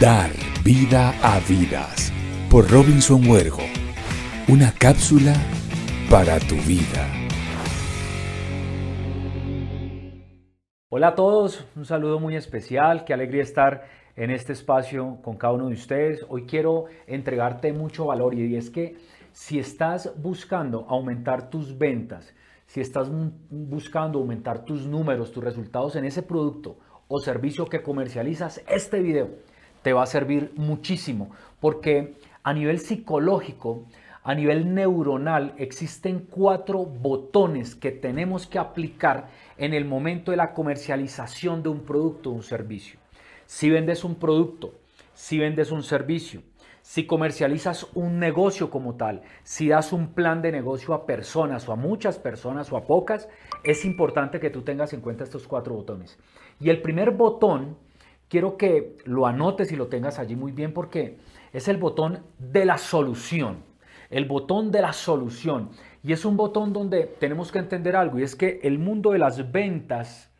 Dar vida a vidas por Robinson Huergo. Una cápsula para tu vida. Hola a todos, un saludo muy especial, qué alegría estar en este espacio con cada uno de ustedes. Hoy quiero entregarte mucho valor y es que si estás buscando aumentar tus ventas, si estás buscando aumentar tus números, tus resultados en ese producto o servicio que comercializas, este video te va a servir muchísimo porque a nivel psicológico, a nivel neuronal, existen cuatro botones que tenemos que aplicar en el momento de la comercialización de un producto o un servicio. Si vendes un producto, si vendes un servicio, si comercializas un negocio como tal, si das un plan de negocio a personas o a muchas personas o a pocas, es importante que tú tengas en cuenta estos cuatro botones. Y el primer botón, quiero que lo anotes y lo tengas allí muy bien porque es el botón de la solución. El botón de la solución. Y es un botón donde tenemos que entender algo y es que el mundo de las ventas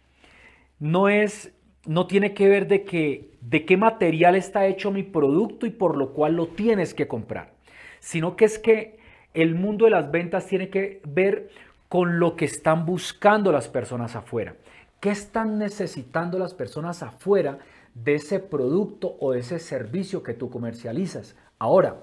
no es no tiene que ver de que de qué material está hecho mi producto y por lo cual lo tienes que comprar, sino que es que el mundo de las ventas tiene que ver con lo que están buscando las personas afuera. ¿Qué están necesitando las personas afuera de ese producto o de ese servicio que tú comercializas? Ahora,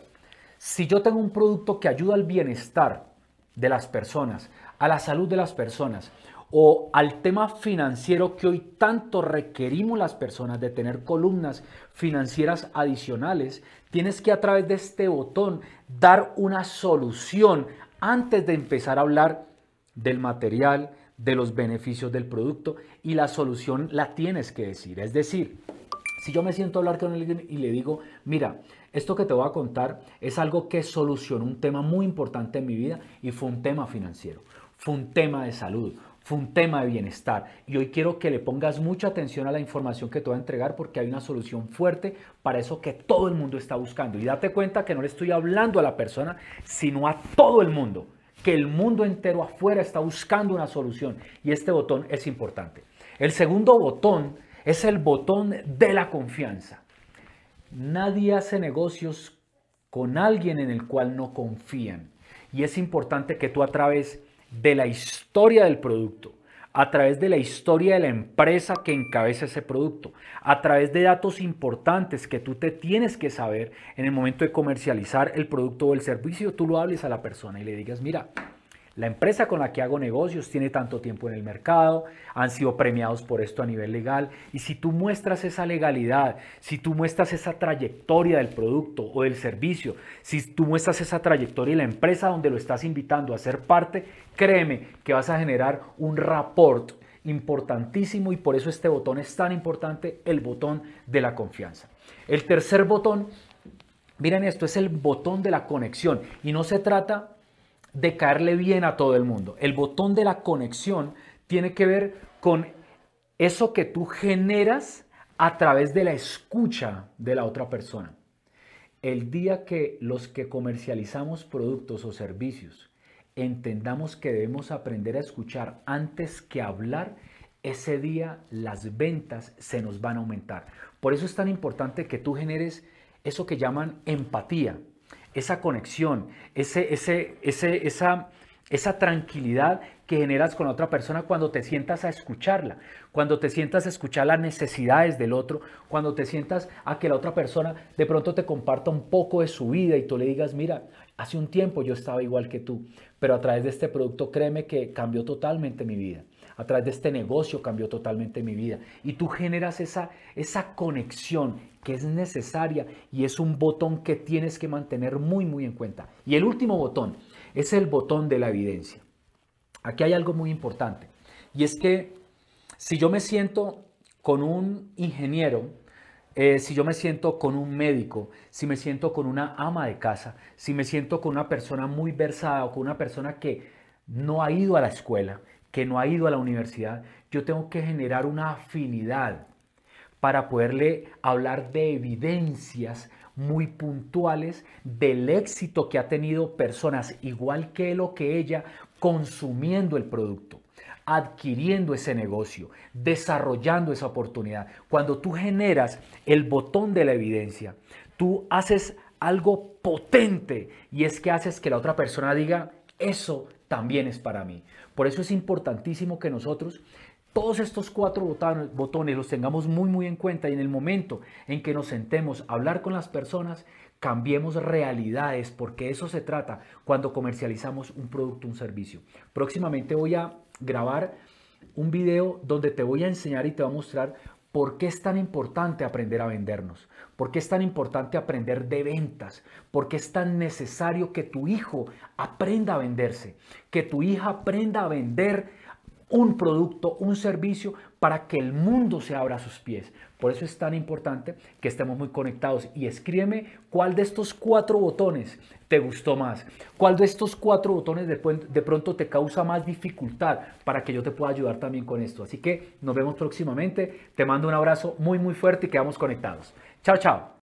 si yo tengo un producto que ayuda al bienestar de las personas, a la salud de las personas, o al tema financiero que hoy tanto requerimos las personas de tener columnas financieras adicionales, tienes que a través de este botón dar una solución antes de empezar a hablar del material, de los beneficios del producto y la solución la tienes que decir. Es decir, si yo me siento a hablar con alguien y le digo, mira, esto que te voy a contar es algo que solucionó un tema muy importante en mi vida y fue un tema financiero, fue un tema de salud, fue un tema de bienestar. Y hoy quiero que le pongas mucha atención a la información que te voy a entregar porque hay una solución fuerte para eso que todo el mundo está buscando. Y date cuenta que no le estoy hablando a la persona, sino a todo el mundo. Que el mundo entero afuera está buscando una solución. Y este botón es importante. El segundo botón es el botón de la confianza. Nadie hace negocios con alguien en el cual no confían. Y es importante que tú a través de la historia del producto, a través de la historia de la empresa que encabeza ese producto, a través de datos importantes que tú te tienes que saber en el momento de comercializar el producto o el servicio, tú lo hables a la persona y le digas, mira, la empresa con la que hago negocios tiene tanto tiempo en el mercado, han sido premiados por esto a nivel legal y si tú muestras esa legalidad, si tú muestras esa trayectoria del producto o del servicio, si tú muestras esa trayectoria y la empresa donde lo estás invitando a ser parte, créeme que vas a generar un rapport importantísimo y por eso este botón es tan importante, el botón de la confianza. El tercer botón, miren esto, es el botón de la conexión y no se trata de caerle bien a todo el mundo. El botón de la conexión tiene que ver con eso que tú generas a través de la escucha de la otra persona. El día que los que comercializamos productos o servicios entendamos que debemos aprender a escuchar antes que hablar, ese día las ventas se nos van a aumentar. Por eso es tan importante que tú generes eso que llaman empatía esa conexión, ese, ese, ese, esa, esa tranquilidad que generas con otra persona cuando te sientas a escucharla, cuando te sientas a escuchar las necesidades del otro, cuando te sientas a que la otra persona de pronto te comparta un poco de su vida y tú le digas, mira, hace un tiempo yo estaba igual que tú, pero a través de este producto créeme que cambió totalmente mi vida a través de este negocio cambió totalmente mi vida. Y tú generas esa, esa conexión que es necesaria y es un botón que tienes que mantener muy, muy en cuenta. Y el último botón es el botón de la evidencia. Aquí hay algo muy importante y es que si yo me siento con un ingeniero, eh, si yo me siento con un médico, si me siento con una ama de casa, si me siento con una persona muy versada o con una persona que no ha ido a la escuela, que no ha ido a la universidad, yo tengo que generar una afinidad para poderle hablar de evidencias muy puntuales del éxito que ha tenido personas igual que él o que ella consumiendo el producto. adquiriendo ese negocio, desarrollando esa oportunidad. Cuando tú generas el botón de la evidencia, tú haces algo potente y es que haces que la otra persona diga, eso también es para mí. Por eso es importantísimo que nosotros todos estos cuatro botones los tengamos muy muy en cuenta y en el momento en que nos sentemos a hablar con las personas, cambiemos realidades, porque eso se trata cuando comercializamos un producto, un servicio. Próximamente voy a grabar un video donde te voy a enseñar y te voy a mostrar por qué es tan importante aprender a vendernos, por qué es tan importante aprender de ventas, por qué es tan necesario que tu hijo aprenda a venderse, que tu hija aprenda a vender un producto, un servicio para que el mundo se abra a sus pies. Por eso es tan importante que estemos muy conectados y escríbeme cuál de estos cuatro botones te gustó más, cuál de estos cuatro botones de, de pronto te causa más dificultad para que yo te pueda ayudar también con esto. Así que nos vemos próximamente, te mando un abrazo muy muy fuerte y quedamos conectados. Chao, chao.